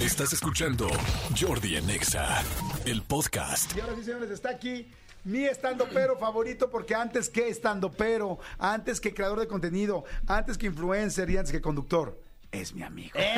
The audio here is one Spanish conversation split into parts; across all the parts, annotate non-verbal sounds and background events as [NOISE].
Estás escuchando Jordi en Exa, el podcast. Y ahora sí, señores, está aquí mi estando pero favorito porque antes que estando pero, antes que creador de contenido, antes que influencer y antes que conductor, es mi amigo. [LAUGHS]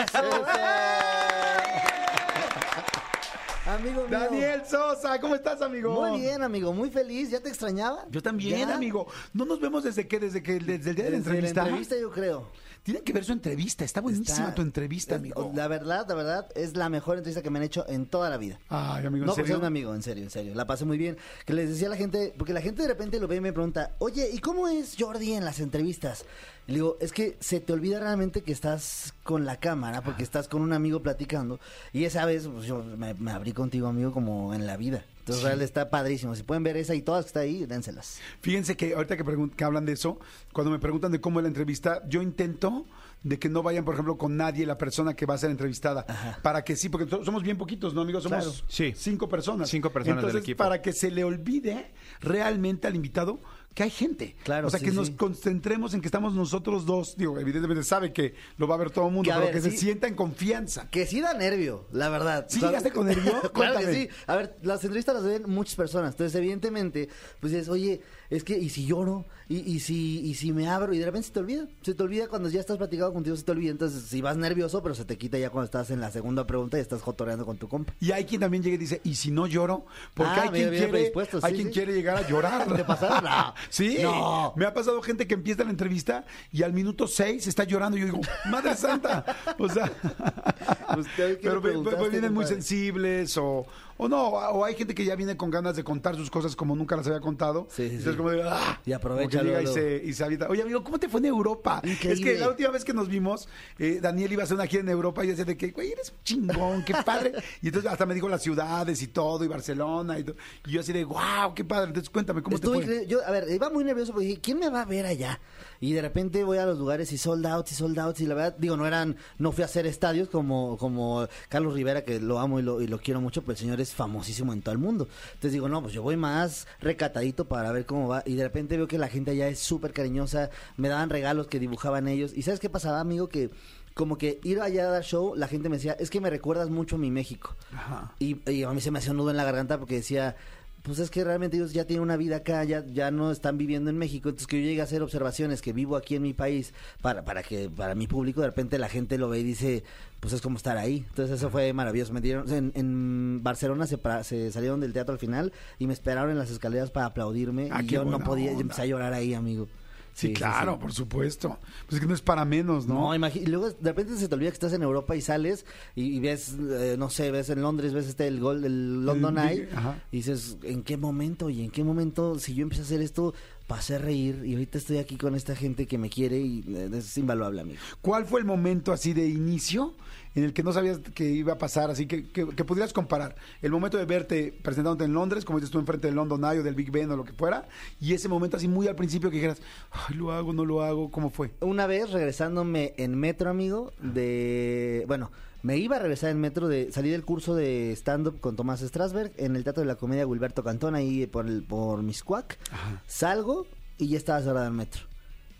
Amigo mío. Daniel Sosa, ¿cómo estás, amigo? Muy bien, amigo, muy feliz. ¿Ya te extrañaba? Yo también, ¿Ya? amigo. No nos vemos desde que, desde que, desde el día de la Desde entrevista. la entrevista, yo creo. Tienen que ver su entrevista. Está buenísima Está- tu entrevista, es- amigo. La verdad, la verdad, es la mejor entrevista que me han hecho en toda la vida. Ay, amigo, ¿en No, pues serio? es mi amigo, en serio, en serio. La pasé muy bien. Que les decía a la gente, porque la gente de repente lo ve y me pregunta, oye, ¿y cómo es Jordi en las entrevistas? Y le digo, es que se te olvida realmente que estás con la cámara, porque estás con un amigo platicando. Y esa vez, pues yo me, me abrí contigo, amigo, como en la vida. Entonces, real está padrísimo. Si pueden ver esa y todas que está ahí, dénselas. Fíjense que ahorita que, que hablan de eso, cuando me preguntan de cómo es la entrevista, yo intento de que no vayan, por ejemplo, con nadie la persona que va a ser entrevistada. Ajá. Para que sí, porque so- somos bien poquitos, ¿no, amigos? Somos Claro. Sí. cinco personas. Cinco personas del Entonces, equipo. para que se le olvide realmente al invitado que hay gente. Claro, O sea, sí, que nos sí. concentremos en que estamos nosotros dos. Digo, evidentemente sabe que lo va a ver todo el mundo, Que, pero ver, que se sienta en confianza. Que sí da nervio, la verdad. ¿Sí llegaste con [LAUGHS] nervio? claro que sí. A ver, las entrevistas las ven muchas personas. Entonces, evidentemente, pues dices, oye, es que, ¿y si lloro? ¿Y, y si, ¿Y si me abro? Y de repente se te olvida. Se te olvida cuando ya estás platicado contigo, se te olvida. Entonces, si vas nervioso, pero se te quita ya cuando estás en la segunda pregunta y estás jotoreando con tu compa. Y hay quien también llega y dice, ¿y si no lloro? Porque Ah, hay quien, quiere, hay quien sí. quiere llegar a llorar. [LAUGHS] ¿Te pasaron? No. [LAUGHS] Sí. No. Me ha pasado gente que empieza la entrevista y al minuto seis está llorando. Y yo digo, Madre Santa. O sea, [LAUGHS] Pues, ¿qué le pero vienen muy sensibles o, o no. O hay gente que ya viene con ganas de contar sus cosas como nunca las había contado. Sí, sí, Entonces sí. como de, "Ah", Y aprovecha y se, y se avienta. Oye, amigo, ¿cómo te fue en Europa? Es que la última vez que nos vimos, eh, Daniel iba a hacer una gira en Europa y yo decía de que, güey, eres un chingón, qué padre. [LAUGHS] Y entonces hasta me dijo las ciudades y todo, y Barcelona y todo. Y yo así de, wow, qué padre. Entonces cuéntame, ¿cómo Estuvo te fue? Yo, a ver, iba muy nervioso porque dije, ¿quién me va a ver allá? Y de repente voy a los lugares y sold out y sold out. Y la verdad, digo, no eran, no fui a hacer estadios como, como Carlos Rivera, que lo amo y lo, y lo quiero mucho, pero el señor es famosísimo en todo el mundo. Entonces digo, no, pues yo voy más recatadito para ver cómo va. Y de repente veo que la gente allá es súper cariñosa, me daban regalos que dibujaban ellos. ¿Y sabes qué pasaba, amigo? Que como que ir allá a dar show, la gente me decía, es que me recuerdas mucho a mi México. Ajá. Y, y a mí se me hacía un nudo en la garganta porque decía, pues es que realmente ellos ya tienen una vida acá, ya, ya no están viviendo en México, entonces que yo llegue a hacer observaciones que vivo aquí en mi país para, para que para mi público de repente la gente lo ve y dice, pues es como estar ahí. Entonces eso fue maravilloso. Me dieron, en, en Barcelona se, se salieron del teatro al final y me esperaron en las escaleras para aplaudirme Ah, y yo no podía, yo empecé a llorar ahí, amigo. Sí, claro, por supuesto. Pues es que no es para menos, ¿no? No, luego de repente se te olvida que estás en Europa y sales y, y ves, eh, no sé, ves en Londres, ves este el gol del London El Eye ajá. y dices, ¿en qué momento? Y en qué momento, si yo empecé a hacer esto, pasé a reír y ahorita estoy aquí con esta gente que me quiere y eh, es invaluable, amigo. ¿Cuál fue el momento así de inicio en el que no sabías que iba a pasar? Así que, que, que pudieras comparar el momento de verte presentándote en Londres, como dices tú, enfrente del London Eye o del Big Ben o lo que fuera, y ese momento así muy al principio que dijeras, Ay, lo hago, no lo hago, ¿cómo fue? Una vez regresándome en metro, amigo, de... Bueno, me iba a regresar en metro de... Salí del curso de stand-up con Tomás Strasberg en el Teatro de la Comedia Wilberto Cantón, ahí por, el, por Miscuac. Salgo y ya estaba cerrada el metro.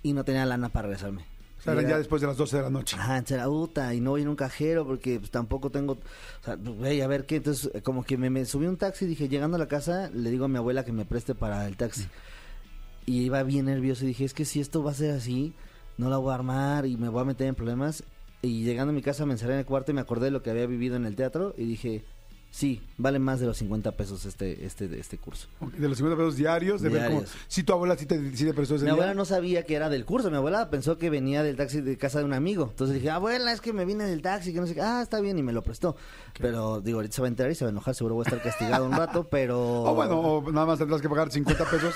Y no tenía lana para regresarme. O sea, eran Y ya después de las 12 de la noche. Ajá, en Serabuta, y no voy en un cajero porque pues, tampoco tengo, o sea, pues, güey, a ver qué, entonces eh, como que me, me subí un taxi, dije, llegando a la casa, le digo a mi abuela que me preste para el taxi. Y iba bien nervioso y dije, es que si esto va a ser así, no la voy a armar y me voy a meter en problemas. Y llegando a mi casa me encerré en el cuarto y me acordé de lo que había vivido en el teatro y dije, sí, vale más de los 50 pesos este, este, este curso. De los 50 pesos diarios, de ver cómo... Diarios. Si tu abuela sí te, sí te prestó ese Mi día. abuela no sabía que era del curso. Mi abuela pensó que venía del taxi de casa de un amigo. Entonces dije, abuela, es que me vine del taxi, que no sé qué. Ah, está bien, y me lo prestó. Pero digo, ahorita se va a enterar y se va a enojar. Seguro voy a estar castigado un rato, pero. [LAUGHS] O bueno, o nada más tendrás que pagar 50 pesos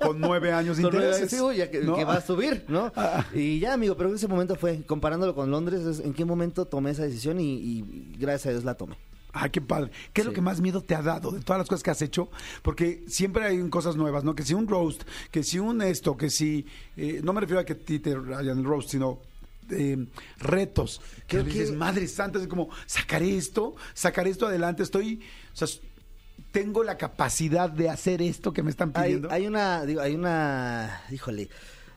con nueve años de [LAUGHS] intereses. sí, ya que, ¿no? que va a subir, ¿no? [LAUGHS] Ah. Y ya, amigo, pero ese momento fue, comparándolo con Londres, es en qué momento tomé esa decisión y, y gracias a Dios la tomé. Ay, qué padre. ¿Qué es lo que más miedo te ha dado de todas las cosas que has hecho? Porque siempre hay cosas nuevas, ¿no? Que si un roast, que si un esto, que si... eh, no me refiero a que ti te hayan el roast, sino... eh, retos que Creo dices que- madre santa es como sacaré esto sacaré esto adelante estoy o sea tengo la capacidad de hacer esto que me están Hay, pidiendo hay una, digo, hay una, híjole,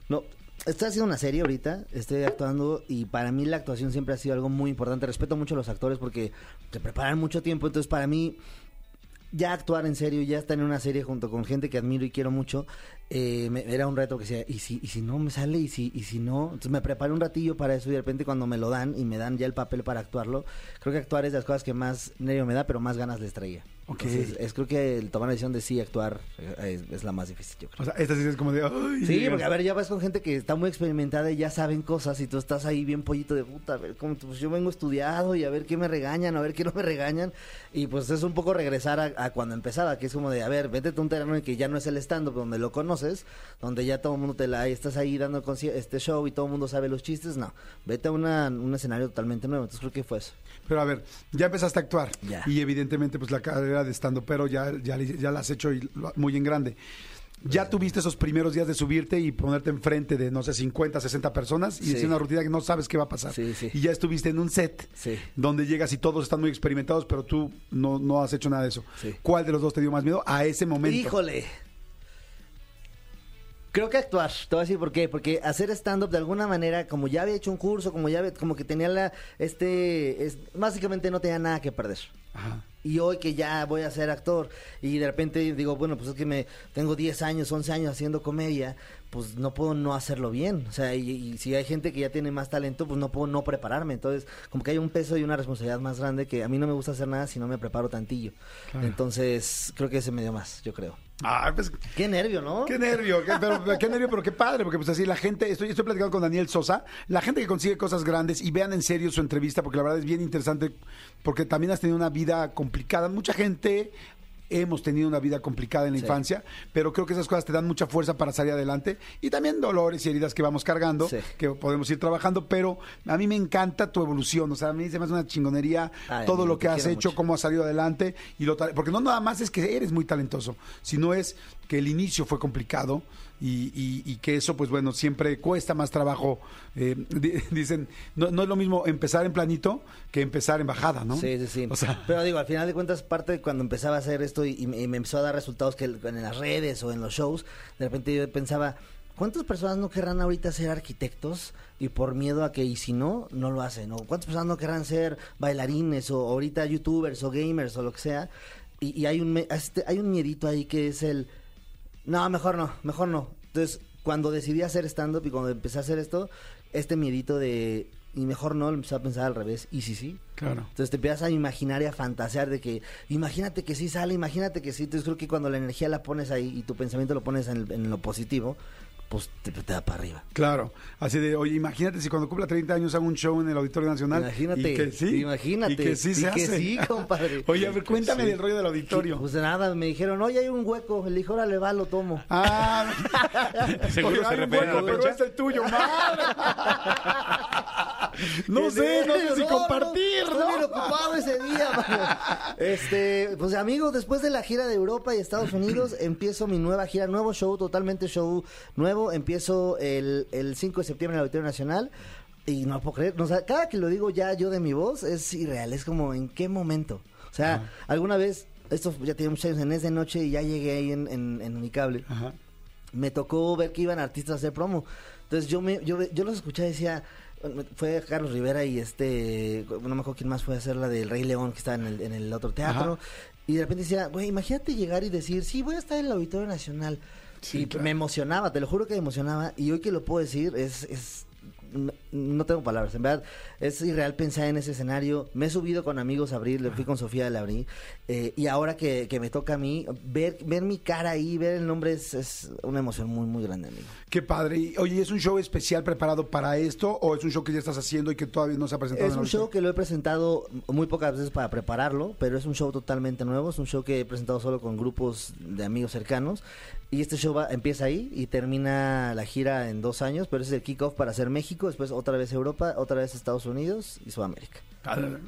no, Estoy haciendo una serie ahorita, estoy actuando y para mí la actuación siempre ha sido algo muy importante. Respeto mucho a los actores porque se preparan mucho tiempo, entonces para mí ya actuar en serio, ya estar en una serie junto con gente que admiro y quiero mucho, eh, me- era un reto que decía, ¿y si, y si no me sale? ¿Y si, ¿Y si no? Entonces me preparé un ratillo para eso y de repente cuando me lo dan y me dan ya el papel para actuarlo, creo que actuar es de las cosas que más nervio me da, pero más ganas les traía. Ok. Entonces, es, creo que el tomar la decisión de sí actuar eh, es, es la más difícil, yo creo. O sea, esta sí es como de. ay, Sí, porque a ver, ya vas con gente que está muy experimentada y ya saben cosas y tú estás ahí bien pollito de puta, a ver, cómo, pues yo vengo estudiado y a ver qué me regañan, a ver qué no me regañan y pues es un poco regresar a, a cuando empezaba, que es como de, a ver, vete a un terreno en que ya no es el stand-up, donde lo conoces, donde ya todo el mundo te la, estás ahí dando este show y todo el mundo sabe los chistes, no, vete a una, un escenario totalmente nuevo, entonces creo que fue eso. Pero a ver, ya empezaste a actuar. Ya. Y evidentemente, pues la carrera de estando, pero ya, ya, ya la has hecho y lo- muy en grande. Ya tuviste esos primeros días de subirte y ponerte enfrente de, no sé, 50, 60 personas y Sí. decir una rutina que no sabes qué va a pasar. Sí, sí. Y ya estuviste en un set donde llegas y todos están muy experimentados, pero tú no, no has hecho nada de eso. ¿Cuál de los dos te dio más miedo a ese momento? Híjole. Creo que actuar, te voy a decir por qué, porque hacer stand-up de alguna manera, como ya había hecho un curso, como ya había- como que tenía la, este, es- básicamente no tenía nada que perder. Ajá. Y hoy que ya voy a ser actor y de repente digo, bueno, pues es que me tengo 10 años, 11 años haciendo comedia, pues no puedo no hacerlo bien. O sea, y, y si hay gente que ya tiene más talento, pues no puedo no prepararme. Entonces, como que hay un peso y una responsabilidad más grande que a mí no me gusta hacer nada si no me preparo tantillo. Claro. Entonces, creo que ese me dio más, yo creo. Ah, pues Qué nervio, ¿no? Qué nervio, qué, pero, qué nervio, pero qué padre, porque pues así la gente, estoy, estoy platicando con Daniel Sosa, la gente que consigue cosas grandes y vean en serio su entrevista, porque la verdad es bien interesante, porque también has tenido una vida complicada. Mucha gente hemos tenido una vida complicada en la Sí. infancia, pero creo que esas cosas te dan mucha fuerza para salir adelante y también dolores y heridas que vamos cargando, Sí. que podemos ir trabajando, pero a mí me encanta tu evolución, o sea, a mí se me hace una chingonería Ay, todo lo que has hecho, mucho. cómo has salido adelante y lo porque no nada más es que eres muy talentoso, sino es que el inicio fue complicado y, y- y que eso, pues bueno, siempre cuesta más trabajo. eh, di- [LAUGHS] dicen, no, no es lo mismo empezar en planito que empezar en bajada, ¿no? Sí, sí, sí. O sea, Pero digo, al final de cuentas, parte de cuando empezaba a hacer esto y, y me empezó a dar resultados que en las redes o en los shows, de repente yo pensaba, ¿cuántas personas no querrán ahorita ser arquitectos y por miedo a que, y si no, no lo hacen? ¿O cuántas personas no querrán ser bailarines o ahorita youtubers o gamers o lo que sea? Y, y hay, un, este- hay un miedito ahí que es el, no, mejor no, mejor no. Entonces, cuando decidí hacer stand-up y cuando empecé a hacer esto, este miedito de, y mejor no, lo empecé a pensar al revés, y sí, sí. claro. Entonces te empiezas a imaginar y a fantasear de que, imagínate que sí sale, imagínate que sí. Entonces creo que cuando la energía la pones ahí y tu pensamiento lo pones en, el- en lo positivo, pues te, te da para arriba. Claro, así de, oye, imagínate si cuando cumpla 30 años hago un show en el Auditorio Nacional. Imagínate, y que sí, imagínate, Y que sí y se que hace. sí, compadre. [LAUGHS] Oye, a ver, cuéntame Sí. del rollo del auditorio. Pues nada, me dijeron, oye, hay un hueco. Le dije, órale, va, lo tomo. Ah, [LAUGHS] [LAUGHS] Seguro oye, se hay un hueco, pero es el tuyo, madre. No sé, no sé si compartir, ¿no? bien ocupado ese día, mano. Este, pues amigos, después de la gira de Europa y Estados Unidos, [CLEARS THROAT] empiezo mi nueva gira, nuevo show, totalmente show nuevo. Empiezo el, el 5 de septiembre en el Auditorio Nacional. Y no puedo creer, o sea, cada que lo digo ya yo de mi voz es irreal, es como en qué momento. O sea, alguna vez, esto ya tiene muchos años, en Es de Noche y ya llegué ahí en, en, en Unicable Ajá. me tocó ver que iban artistas a hacer promo. Entonces yo me, yo, yo los escuché y decía, fue Carlos Rivera y este, no me acuerdo quién más fue a hacer la del Rey León que estaba en el, en el otro teatro. Ajá. Y de repente decía, güey, imagínate llegar y decir, sí, voy a estar en el Auditorio Nacional. Sí, y claro. me emocionaba, te lo juro que me emocionaba. Y hoy que lo puedo decir, es, es no, no tengo palabras, en verdad es irreal pensar en ese escenario. Me he subido con amigos a abrir, le fui con Sofía le abrí. eh, y ahora que, que me toca a mí, ver, ver mi cara ahí, ver el nombre es, es una emoción muy, muy grande, amigo. Qué padre. Y, oye, ¿es un show especial preparado para esto o es un show que ya estás haciendo y que todavía no se ha presentado? Es un show que lo he presentado muy pocas veces para prepararlo, pero es un show totalmente nuevo. Es un show que he presentado solo con grupos de amigos cercanos. Y este show va- empieza ahí y termina la gira en dos años, pero ese es el kickoff para hacer México, después otra vez Europa, otra vez Estados Unidos y Sudamérica.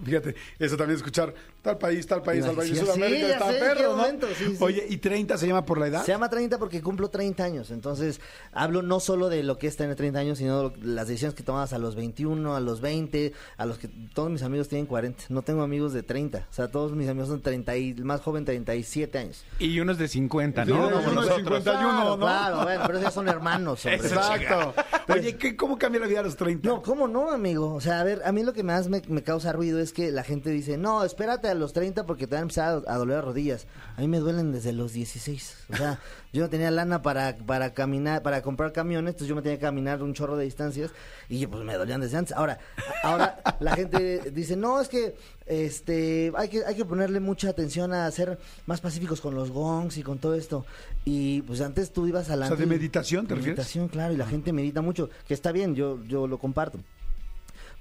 Fíjate, eso también escuchar tal país, tal país, tal país, Sí, Sudamérica, está perro, ¿no? momento, sí, sí. Oye, ¿y 30 se llama por la edad? Se llama 30 porque cumplo 30 años. Entonces, hablo no solo de lo que es tener 30 años, sino lo- las decisiones que tomabas a los 21, a los 20, a los que todos mis amigos tienen 40. No tengo amigos de 30. O sea, todos mis amigos son 30 y el más joven 37 años. Y unos de 50, Sí, ¿no? uno Como de nosotros. 51, claro, ¿no? claro, bueno, pero esos ya son hermanos, hombre. Exacto. Oye, ¿qué, ¿cómo cambia la vida a los 30? No, ¿cómo no, amigo? O sea, a ver, a mí lo que más me, me causa ruido es que la gente dice, no, espérate a los 30 porque te van a empezar a, a doler las rodillas. A mí me duelen desde los 16. O sea, [LAUGHS] yo no tenía lana para, para caminar, para comprar camiones, entonces yo me tenía que caminar un chorro de distancias y pues me dolían desde antes. Ahora, ahora la gente dice, no, es que este hay que hay que ponerle mucha atención a ser más pacíficos con los gongs y con todo esto. Y pues antes tú ibas a la O sea, ¿de meditación te refieres? Meditación, claro, y la gente medita mucho, que está bien, yo yo lo comparto.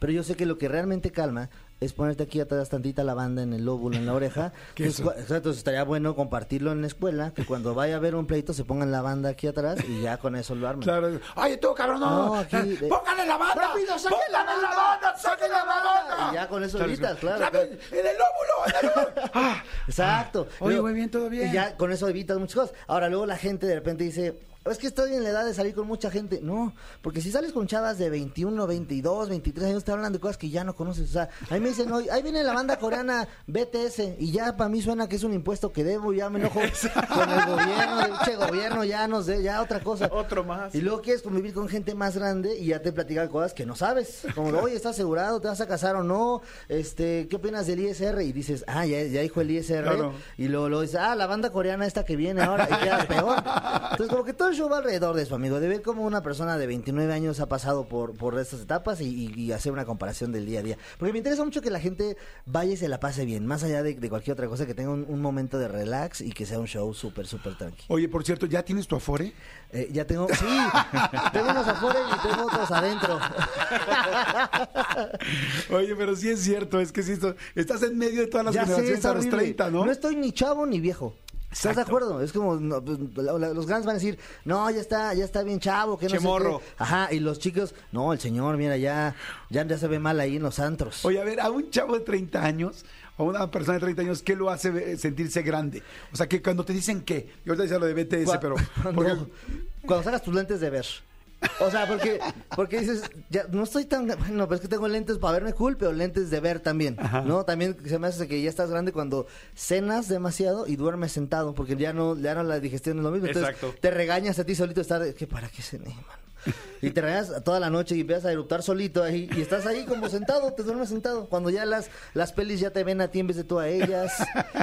Pero yo sé que lo que realmente calma es ponerte aquí atrás tantita lavanda en el lóbulo, en la oreja. [LAUGHS] ¿Qué Entonces, estaría bueno compartirlo en la escuela, que cuando vaya a haber un pleito se pongan la banda aquí atrás y ya con eso lo arman. Claro. Oye, tú, cabrón, no. No, aquí, eh, Póngale la banda. rápido, saquen la la banda, banda. Saquen la banda. Y ya con eso evitas, claro. En el lóbulo. en el lóbulo. [LAUGHS] Ah. Exacto. Oye, muy bien, todo bien. Y ya con eso evitas muchas cosas. Ahora, luego la gente de repente dice, es que estoy en la edad de salir con mucha gente. No, porque si sales con chavas de 21, 22, 23 años, te hablan de cosas que ya no conoces. O sea, ahí me dicen, "Oye, ahí viene la banda coreana BTS y ya para mí suena que es un impuesto que debo, ya me enojo con el gobierno, el che gobierno, ya no sé, ya otra cosa. Otro más. Y luego quieres convivir con gente más grande y ya te platican cosas que no sabes. Como, oye, ¿estás asegurado? ¿Te vas a casar o no? Este, ¿qué opinas del ISR? Y dices, ah, ya, ya dijo el ISR. Claro. Y luego, luego dices, ah, la banda coreana esta que viene ahora y queda peor. Entonces, como que todo el show va alrededor de eso, amigo. De ver cómo una persona de 29 años ha pasado por, por estas etapas y, hacer una comparación del día a día. Porque me interesa mucho que la gente vaya y se la pase bien, más allá de, de cualquier otra cosa, que tenga un, un momento de relax y que sea un show súper, súper tranquilo. Oye, por cierto, ¿ya tienes tu afore? Eh, ya tengo, sí, [LAUGHS] tengo unos afuera y tengo otros adentro. [LAUGHS] Oye, pero sí es cierto, es que sí, esto- estás en medio de todas las ya generaciones es a los horrible. 30, ¿no? estoy ni chavo ni viejo. ¿Estás de acuerdo? Es como, no, pues, la- la- los grandes van a decir, no, ya está, ya está bien chavo, que no sé Chemorro. qué. Ajá, y los chicos, no, el señor, mira, ya, ya, ya se ve mal ahí en los antros. Oye, a ver, a un chavo de 30 años, a una persona de 30 años, ¿qué lo hace sentirse grande? O sea, que cuando te dicen qué, yo ahorita decía lo de BTS, pero... cuando, [LAUGHS] porque- cuando sacas tus lentes de ver. O sea, porque, porque dices, ya no estoy tan, bueno, pero es que tengo lentes para verme cool, pero lentes de ver también, ¿no? También se me hace que ya estás grande cuando cenas demasiado y duermes sentado, porque ya no, ya no la digestión es lo mismo. Entonces, Exacto. te regañas a ti solito estar, de, ¿qué para qué cené, man? Y te regañas toda la noche y empiezas a eruptar solito ahí y estás ahí como sentado, te duermes sentado. Cuando ya las, las pelis ya te ven a ti en vez de tú a ellas.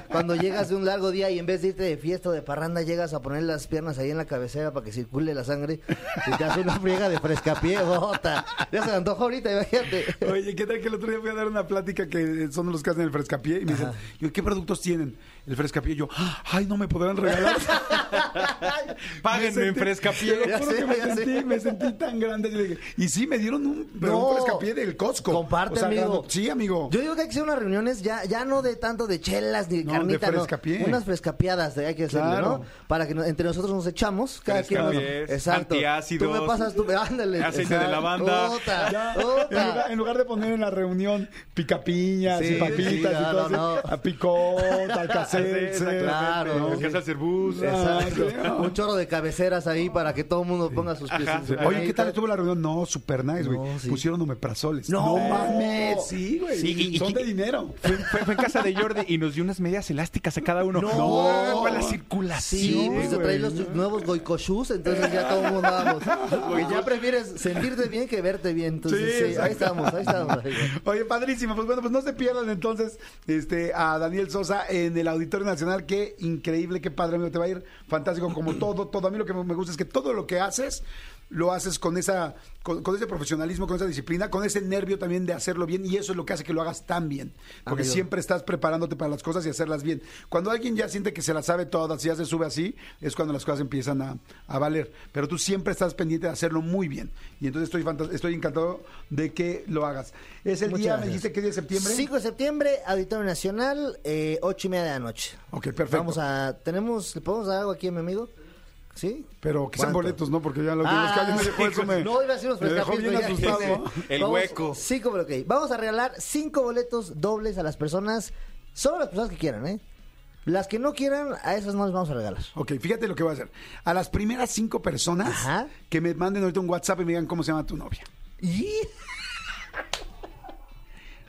Cuando llegas de un largo día y en vez de irte de fiesta o de parranda llegas a poner las piernas ahí en la cabecera para que circule la sangre y te hace una friega de frescapié, bota. Ya se me antojó ahorita, imagínate. Oye, ¿qué tal que el otro día fui a dar una plática que son los que hacen el frescapié? Y me dicen, yo, ¿qué productos tienen? El frescapié. Yo, ay, no me podrán regalar. [LAUGHS] Páguenme en frescapié. Me sentí, me sentí tan grande. Yo dije, y sí, me dieron un, un No. frescapié del Costco. Comparte, O sea, amigo. grande- Sí, amigo. Yo digo que hay que hacer unas reuniones ya, ya no de tanto de chelas ni de No, carnita, de no. Unas frescapiadas de- hay que hacerlo, Claro. ¿no? Para que no- entre nosotros nos echamos, cada quien nos... Exacto. antiácidos, Tú me pasas, tú me... Ándale. aceite de lavanda. Puta, Ya, puta. en, lugar, en lugar de poner en la reunión picapiñas Sí, y papitas sí, y todo no, así, no. a picot, alcacelser. Exactamente. Claro. Cerbus. Exacto. Ah, Un chorro de cabeceras ahí para que todo el mundo ponga sus pies. Oye, ¿qué tal estuvo la reunión? No, super nice, güey. No, sí. Pusieron omeprazoles. No. mames, sí, güey. Sí, y- y- Son de dinero. Fue, fue- fue en casa de Jordi y nos dio unas medias elásticas a cada uno. No. para la circulación. Sí, pues te güey. trae los nuevos goicoshus, entonces ya todo el mundo vamos. Porque ya prefieres sentirte bien que verte bien. Entonces, Sí, sí, ahí estamos, ahí estamos. ahí. Oye, padrísimo. Pues bueno, pues no se pierdan entonces este a Daniel Sosa en el Auditorio Nacional. Qué increíble, qué padre, amigo. Te va a ir fantástico como todo, todo. A mí lo que me gusta es que todo lo que haces lo haces con esa con, con ese profesionalismo, con esa disciplina, con ese nervio también de hacerlo bien y eso es lo que hace que lo hagas tan bien, porque Amigo. siempre estás preparándote para las cosas y hacerlas bien. Cuando alguien ya siente que se las sabe todas y ya se sube así, es cuando las cosas empiezan a, a valer, pero tú siempre estás pendiente de hacerlo muy bien y entonces estoy estoy encantado de que lo hagas. Es el Muchas día, me dijiste que día de septiembre. 5 de septiembre, Auditorio Nacional, eh, 8 y media de la noche. Ok, perfecto. Vamos a, tenemos, ¿le podemos dar algo aquí a mi amigo? ¿Sí? Pero que sean ¿Cuánto? boletos, ¿no? Porque ya los Ah, que alguien me dejó sí, eso me, no, iba a decir unos me dejó bien ya- asustado. [LAUGHS] El Vamos- hueco. Cinco, pero ok. Vamos a regalar cinco boletos dobles a las personas, solo las personas que quieran, ¿eh? Las que no quieran, a esas no les vamos a regalar. Ok, fíjate lo que voy a hacer. A las primeras cinco personas Ajá. que me manden ahorita un WhatsApp y me digan cómo se llama tu novia. Y...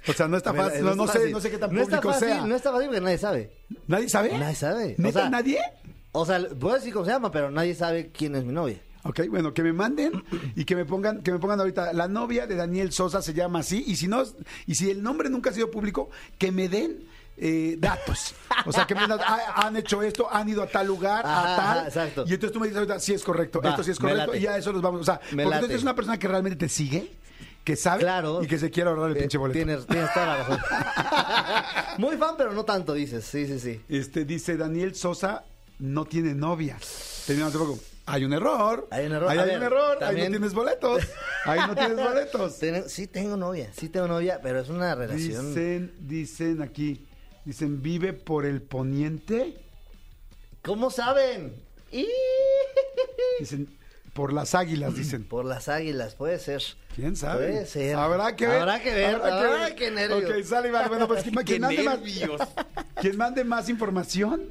O sea, no está fácil, no, no está sé, fácil. no sé qué tan no está público fácil, sea. No está fácil porque nadie sabe. ¿Nadie sabe? Nadie sabe. O ¿Neta sea, nadie? O sea, puedo decir cómo se llama, pero nadie sabe quién es mi novia. Ok, bueno, que me manden [CLEARS THROAT] y que me pongan, que me pongan ahorita, la novia de Daniel Sosa se llama así, y si no, y si el nombre nunca ha sido público, que me den eh, datos. O sea, que me den, [LAUGHS] "Ah, han hecho esto, han ido a tal lugar, Ajá, a tal. ajá, exacto. Y entonces tú me dices ahorita, sí es correcto, Va, esto sí es correcto, y ya eso los vamos. O sea, Me porque tú eres una persona que realmente te sigue, que sabe Claro. y que se quiere ahorrar el Eh, pinche boleto. Tienes, tienes toda la razón. [LAUGHS] Muy fan, pero no tanto, dices. Sí, sí, sí. Este dice Daniel Sosa no tiene novia. Terminamos poco. Hay un error. Hay un error. Ahí hay ver, un error. Ahí no tienes boletos. Ahí no tienes [LAUGHS] boletos. Sí tengo novia, sí tengo novia, pero es una relación... Dicen, dicen aquí, dicen, vive por el poniente. ¿Cómo saben? Y... [LAUGHS] Dicen, por las águilas, dicen. Por las águilas, puede ser. ¿Quién sabe? Puede ser. Habrá que ver. Habrá que ver. habrá qué nervios. Ok, sale, vale. Bueno, pues [LAUGHS] mande más, quien mande más información,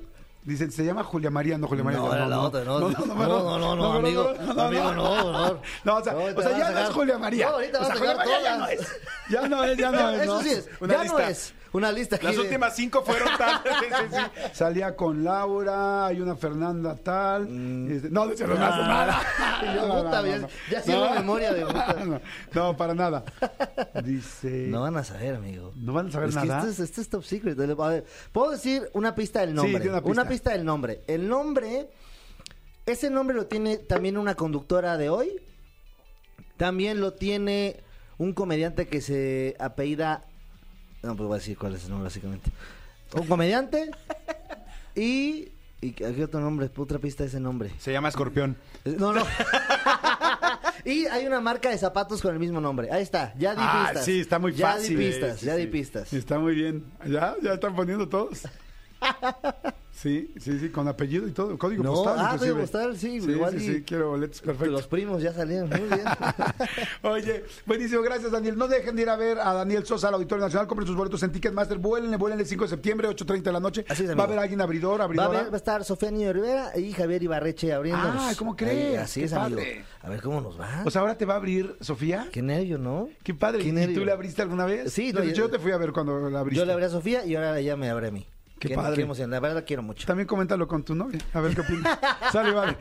dicen, se llama Julia María, no Julia María. No, no. no, No, no, no, amigo, amigo, no, no. No, o sea, o sea ya no es Julia María. No, ahorita sea, a no todas. es. Ya no es, ya no es. Eso sí es, ya no es. Una lista aquí Las de- últimas cinco fueron tal. [LAUGHS] Sí, sí, sí. Salía con Laura, hay una Fernanda tal. este, no, no, no, no, nada. [LAUGHS] yo, No, no, puta, no, ya- no. ya mi memoria de puta. No, no, para nada. [LAUGHS] Dice. No van a saber, amigo. ¿No van a saber es que nada? esto es, esto es top secret. A ver, Puedo decir una pista del nombre. tiene una pista. del nombre. El nombre, ese nombre lo tiene también una conductora de hoy. También lo tiene un comediante que se apellida. No, pues voy a decir cuál es el nombre, básicamente. Un comediante. y. ¿Y qué otro nombre? Otra pista de ese nombre. Se llama Escorpión. Eh, No, no. [LAUGHS] y hay una marca de zapatos con el mismo nombre. Ahí está, ya di Ah, pistas. sí, está muy Ya fácil. di pistas, Sí, ya sí. di pistas. Está muy bien. ¿Ya? ¿Ya están poniendo todos? [LAUGHS] Sí, sí, sí, con apellido y todo. Código No, postal. ah, código postal, sí, Sí, igual sí, y- sí, quiero boletos, perfecto. Los primos ya salieron, muy bien. [LAUGHS] Oye, buenísimo, gracias Daniel. No dejen de ir a ver a Daniel Sosa al Auditorio Nacional. Compren sus boletos en Ticketmaster. Vuelenle, vuelenle el 5 de septiembre, 8.30 de la noche. Así es, Va amigo. a haber alguien abridor, Va a, abridora. haber- va a estar Sofía Niño Rivera y Javier Ibarreche abriéndonos. Ay, ¿cómo Ahí, crees? así Qué es, amigo. padre. A ver cómo nos va. O sea, ahora te va a abrir Sofía. Qué nervio, ¿no? Qué padre. Qué ¿Y nervio. tú le abriste alguna vez? Sí, no, yo- yo te fui a ver cuando la abriste. Yo le abrí a Sofía y ahora ella me abre a mí. Qué padre. emoción, la verdad la quiero mucho. También coméntalo con tu novia. A ver qué opinas. [LAUGHS] Sale, vale.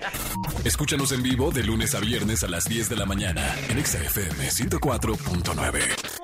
Escúchanos en vivo de lunes a viernes a las 10 de la mañana en Exa FM 104.9.